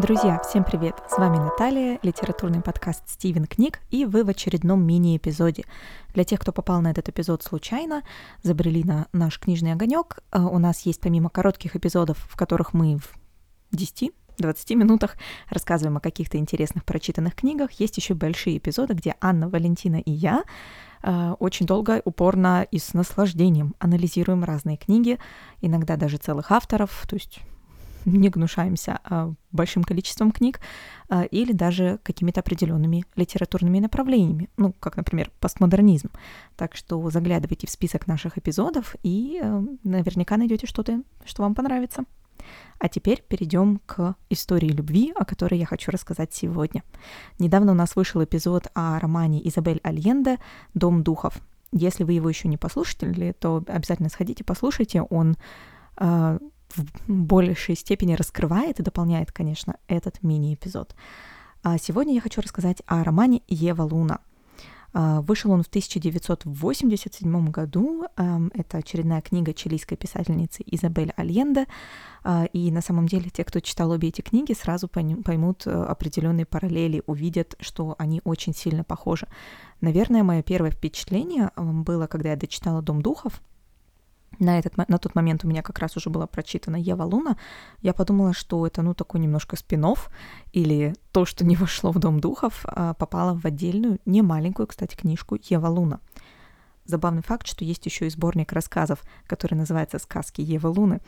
Друзья, всем привет! С вами Наталья, литературный подкаст «Стивен книг», и вы в очередном мини-эпизоде. Для тех, кто попал на этот эпизод случайно, забрели на наш книжный огонек, э, у нас есть помимо коротких эпизодов, в которых мы в 10 20 минутах рассказываем о каких-то интересных прочитанных книгах. Есть еще большие эпизоды, где Анна, Валентина и я э, очень долго, упорно и с наслаждением анализируем разные книги, иногда даже целых авторов, то есть не гнушаемся а, большим количеством книг а, или даже какими-то определенными литературными направлениями, ну, как, например, постмодернизм. Так что заглядывайте в список наших эпизодов и а, наверняка найдете что-то, что вам понравится. А теперь перейдем к истории любви, о которой я хочу рассказать сегодня. Недавно у нас вышел эпизод о романе Изабель Альенде «Дом духов». Если вы его еще не послушали, то обязательно сходите, послушайте. Он в большей степени раскрывает и дополняет, конечно, этот мини-эпизод. А сегодня я хочу рассказать о романе «Ева Луна». А, вышел он в 1987 году. Это очередная книга чилийской писательницы Изабель Альенде. А, и на самом деле те, кто читал обе эти книги, сразу поймут э, определенные параллели, увидят, что они очень сильно похожи. Наверное, мое первое впечатление было, когда я дочитала «Дом духов», на, этот, на тот момент у меня как раз уже была прочитана Ева Луна, я подумала, что это, ну, такой немножко спин или то, что не вошло в Дом Духов, а попало в отдельную, не маленькую, кстати, книжку Ева Луна. Забавный факт, что есть еще и сборник рассказов, который называется «Сказки Евы Луны»,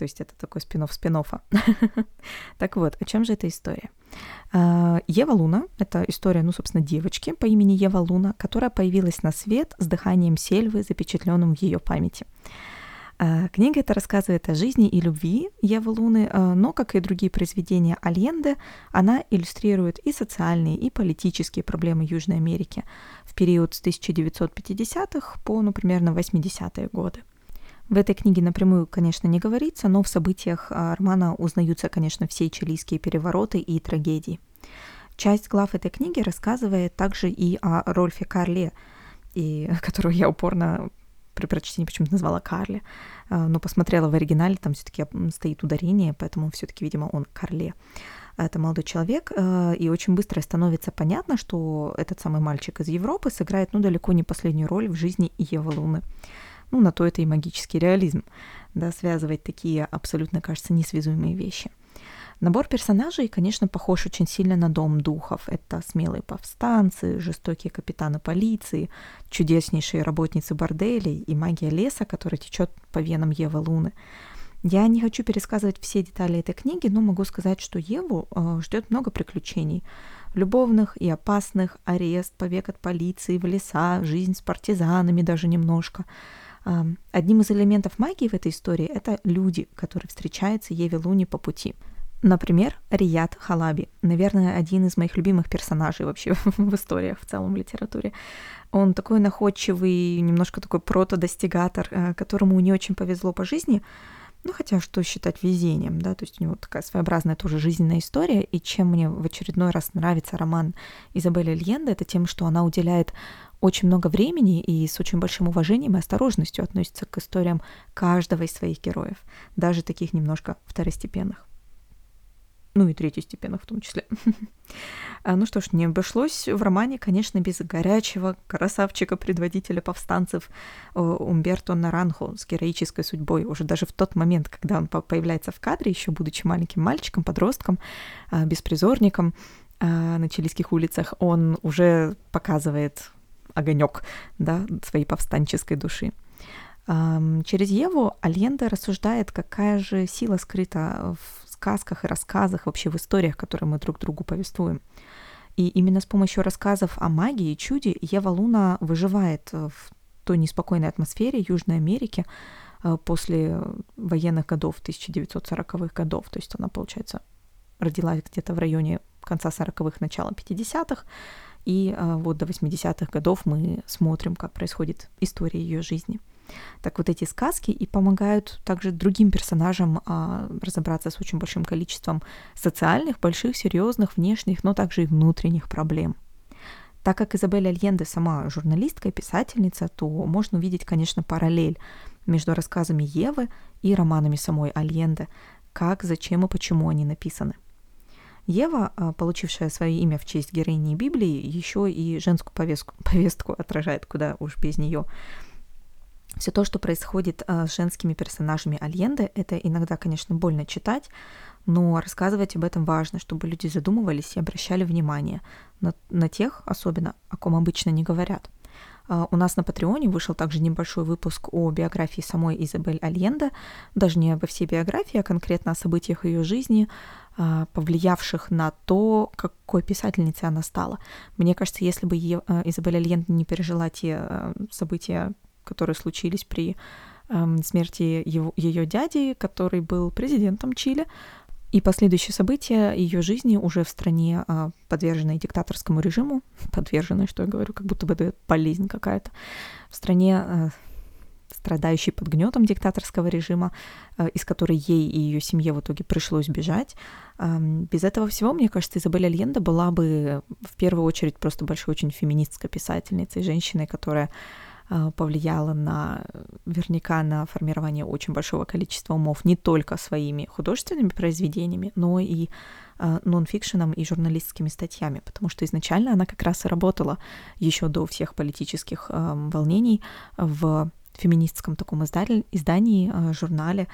то есть это такой спин-офф спин -оффа. Так вот, о чем же эта история? А, Ева Луна — это история, ну, собственно, девочки по имени Ева Луна, которая появилась на свет с дыханием сельвы, запечатленным в ее памяти. А, книга эта рассказывает о жизни и любви Евы Луны, а, но, как и другие произведения Альенде, она иллюстрирует и социальные, и политические проблемы Южной Америки в период с 1950-х по, ну, примерно 80-е годы. В этой книге напрямую, конечно, не говорится, но в событиях а, романа узнаются, конечно, все чилийские перевороты и трагедии. Часть глав этой книги рассказывает также и о Рольфе Карле, и, которую я упорно при прочтении почему-то назвала Карли, а, но посмотрела в оригинале, там все-таки стоит ударение, поэтому все-таки, видимо, он Карле. Это молодой человек, а, и очень быстро становится понятно, что этот самый мальчик из Европы сыграет, ну, далеко не последнюю роль в жизни Евы Луны. Ну, на то это и магический реализм, да, связывать такие абсолютно, кажется, несвязуемые вещи. Набор персонажей, конечно, похож очень сильно на Дом духов. Это смелые повстанцы, жестокие капитаны полиции, чудеснейшие работницы борделей и магия леса, которая течет по венам Евы Луны. Я не хочу пересказывать все детали этой книги, но могу сказать, что Еву э, ждет много приключений. Любовных и опасных, арест, побег от полиции в леса, жизнь с партизанами даже немножко. Одним из элементов магии в этой истории это люди, которые встречаются Еве Луне по пути – Например, Рият Халаби. Наверное, один из моих любимых персонажей вообще в историях, в целом в литературе. Он такой находчивый, немножко такой прото-достигатор, э, которому не очень повезло по жизни. Ну, хотя что считать везением, да, то есть у него такая своеобразная тоже жизненная история, и чем мне в очередной раз нравится роман Изабелли Льенда, это тем, что она уделяет очень много времени и с очень большим уважением и осторожностью относится к историям каждого из своих героев, даже таких немножко второстепенных ну и третьестепенных в том числе. Ну что ж, не обошлось в романе, конечно, без горячего красавчика-предводителя повстанцев э, Умберто Наранхо с героической судьбой. Уже даже в тот момент, когда он появляется в кадре, еще будучи маленьким мальчиком, подростком, а, беспризорником а, на чилийских улицах, он уже показывает огонек да, своей повстанческой души. Через Еву Альенде рассуждает, какая же сила скрыта в сказках и рассказах, вообще в историях, которые мы друг другу повествуем. И именно с помощью рассказов о магии и чуде Ева Луна выживает в той неспокойной атмосфере Южной Америки э, после военных годов, 1940-х годов. То есть она, получается, родилась где-то в районе конца 40-х, начала 50-х. И э, вот до 80-х годов мы смотрим, как происходит история ее жизни. Так вот эти сказки и помогают также другим персонажам а, разобраться с очень большим количеством социальных, больших, серьезных, внешних, но также и внутренних проблем. Так как Изабель Альенде сама журналистка и писательница, то можно увидеть, конечно, параллель между рассказами Евы и романами самой Альенде, как, зачем и почему они написаны. Ева, а, получившая свое имя в честь героини Библии, еще и женскую повестку, повестку отражает, куда уж без нее. Все то, что происходит а, с женскими персонажами Альенды, это иногда, конечно, больно читать, но рассказывать об этом важно, чтобы люди задумывались и обращали внимание на, на тех, особенно, о ком обычно не говорят. А, у нас на Патреоне вышел также небольшой выпуск о биографии самой Изабель Альенда, даже не обо всей биографии, а конкретно о событиях ее жизни, повлиявших на то, какой писательницей она стала. Мне кажется, если бы Изабель Альенда не пережила те события, которые случились при эм, смерти ее дяди, который был президентом Чили, и последующие события ее жизни уже в стране, а, подверженной диктаторскому режиму, подверженной, что я говорю, как будто бы это болезнь какая-то, в стране, а, страдающей под гнетом диктаторского режима, а, из которой ей и ее семье в итоге пришлось бежать. Без этого всего, мне кажется, Изабель Альенда была бы в первую очередь просто большой очень феминистской писательницей, женщиной, которая а, повлияла на, наверняка, на формирование очень большого количества умов не только своими художественными произведениями, но и а, нонфикшеном и журналистскими статьями, потому что изначально она как раз и работала еще до всех политических волнений в феминистском таком издании, э, журнале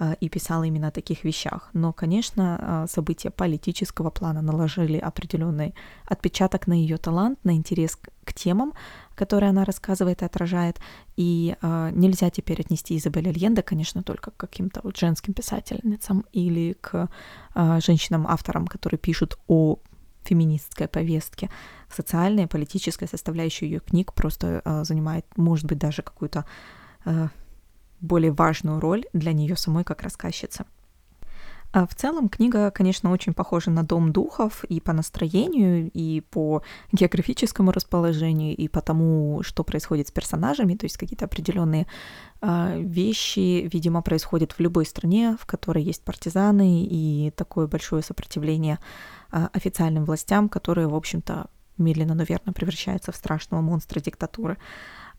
э, и писала именно о таких вещах. Но, конечно, э, события политического плана наложили определенный отпечаток на ее талант, на интерес к темам, которые она рассказывает и отражает. И э, нельзя теперь отнести Изабель Альенде, конечно, только к каким-то вот женским писательницам или к женщинам-авторам, которые пишут о феминистской повестке. Социальная, политическая составляющая ее книг просто э, занимает, может быть, даже какую-то э, более важную роль для нее самой как рассказчицы. А в целом книга, конечно, очень похожа на «Дом духов» и по настроению, и по географическому расположению, и по тому, что происходит с персонажами, то есть какие-то определенные э, вещи, видимо, происходят в любой стране, в которой есть партизаны и такое большое сопротивление официальным властям, которые, в общем-то, медленно, но верно превращаются в страшного монстра диктатуры.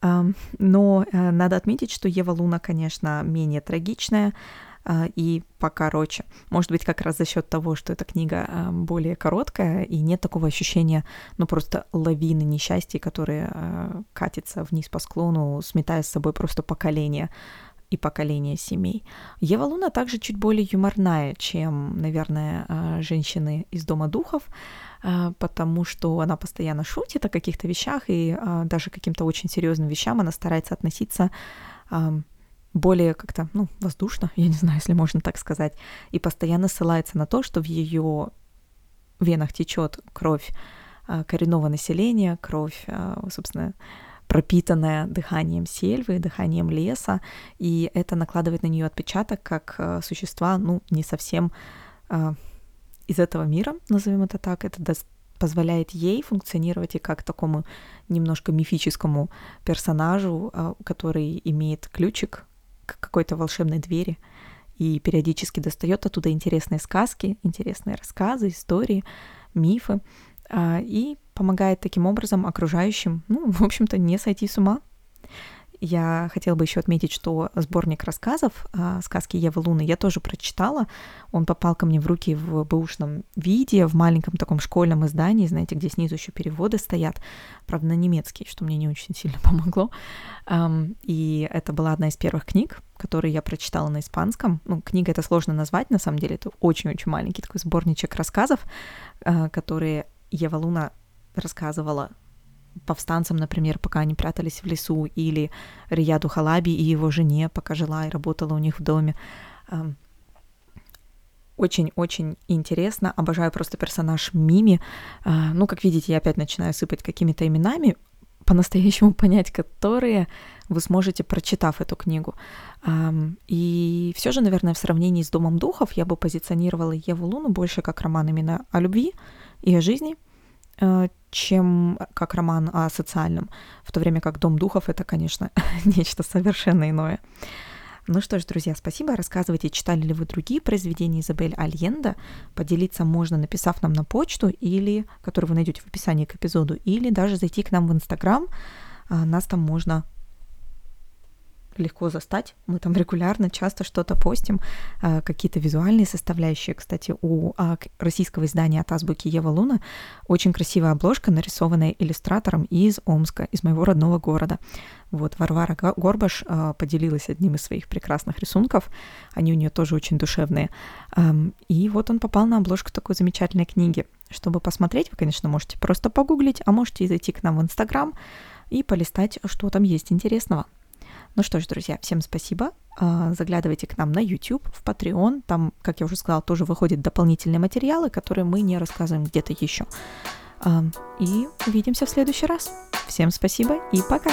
Но э, надо отметить, что Ева Луна, конечно, менее трагичная, а, и покороче. Может быть, как раз за счет того, что эта книга а, более короткая, и нет такого ощущения, ну, просто лавины несчастья, которые а, катятся вниз по склону, сметая с собой просто поколение и поколение семей. Ева Луна также чуть более юморная, чем, наверное, женщины из Дома духов, потому что она постоянно шутит о каких-то вещах, и даже каким-то очень серьезным вещам она старается относиться более как-то, ну, воздушно, я не знаю, если можно так сказать, и постоянно ссылается на то, что в ее венах течет кровь коренного населения, кровь, собственно, пропитанная дыханием сельвы, дыханием леса, и это накладывает на нее отпечаток как а, существа, ну, не совсем из этого мира, назовем это так, это позволяет ей функционировать и как такому немножко мифическому персонажу, который имеет ключик к какой-то волшебной двери и периодически достает оттуда интересные сказки, интересные рассказы, истории, мифы и помогает таким образом окружающим, ну, в общем-то, не сойти с ума я хотела бы еще отметить, что сборник рассказов а, «Сказки Евы Луны» я тоже прочитала. Он попал ко мне в руки в бэушном виде, в маленьком таком школьном издании, знаете, где снизу еще переводы стоят, правда, на немецкий, что мне не очень сильно помогло. И это была одна из первых книг, которые я прочитала на испанском. Ну, книга это сложно назвать, на самом деле, это очень-очень маленький такой сборничек рассказов, а, которые Ева Луна рассказывала повстанцам, например, пока они прятались в лесу, или Рияду Халаби и его жене, пока жила и работала у них в доме. Очень-очень интересно. Обожаю просто персонаж Мими. А, ну, как видите, я опять начинаю сыпать какими-то именами, по-настоящему понять которые вы сможете, прочитав эту книгу. И все же, наверное, в сравнении с «Домом духов» я бы позиционировала Еву Луну больше как роман именно о любви и о жизни, Э, чем как роман о социальном, в то время как «Дом духов» — это, конечно, нечто совершенно иное. Ну что ж, друзья, спасибо. Рассказывайте, читали ли вы другие произведения Изабель Альенда. Поделиться можно, написав нам на почту, или, которую вы найдете в описании к эпизоду, или даже зайти к нам в Инстаграм. А, нас там можно легко застать. Мы там регулярно, часто что-то постим, а, какие-то визуальные составляющие. Кстати, у а, российского издания от азбуки Ева Луна очень красивая обложка, нарисованная иллюстратором из Омска, из моего родного города. Вот Варвара Горбаш а, поделилась одним из своих прекрасных рисунков. Они у нее тоже очень душевные. И вот он попал на обложку такой замечательной книги. Чтобы посмотреть, вы, конечно, можете просто погуглить, а можете и зайти к нам в Инстаграм и полистать, что там есть интересного. Ну что ж, друзья, всем спасибо. А, заглядывайте к нам на YouTube, в Patreon. Там, как я уже сказала, тоже выходят дополнительные материалы, которые мы не рассказываем где-то еще. А, и увидимся в следующий раз. Всем спасибо и пока!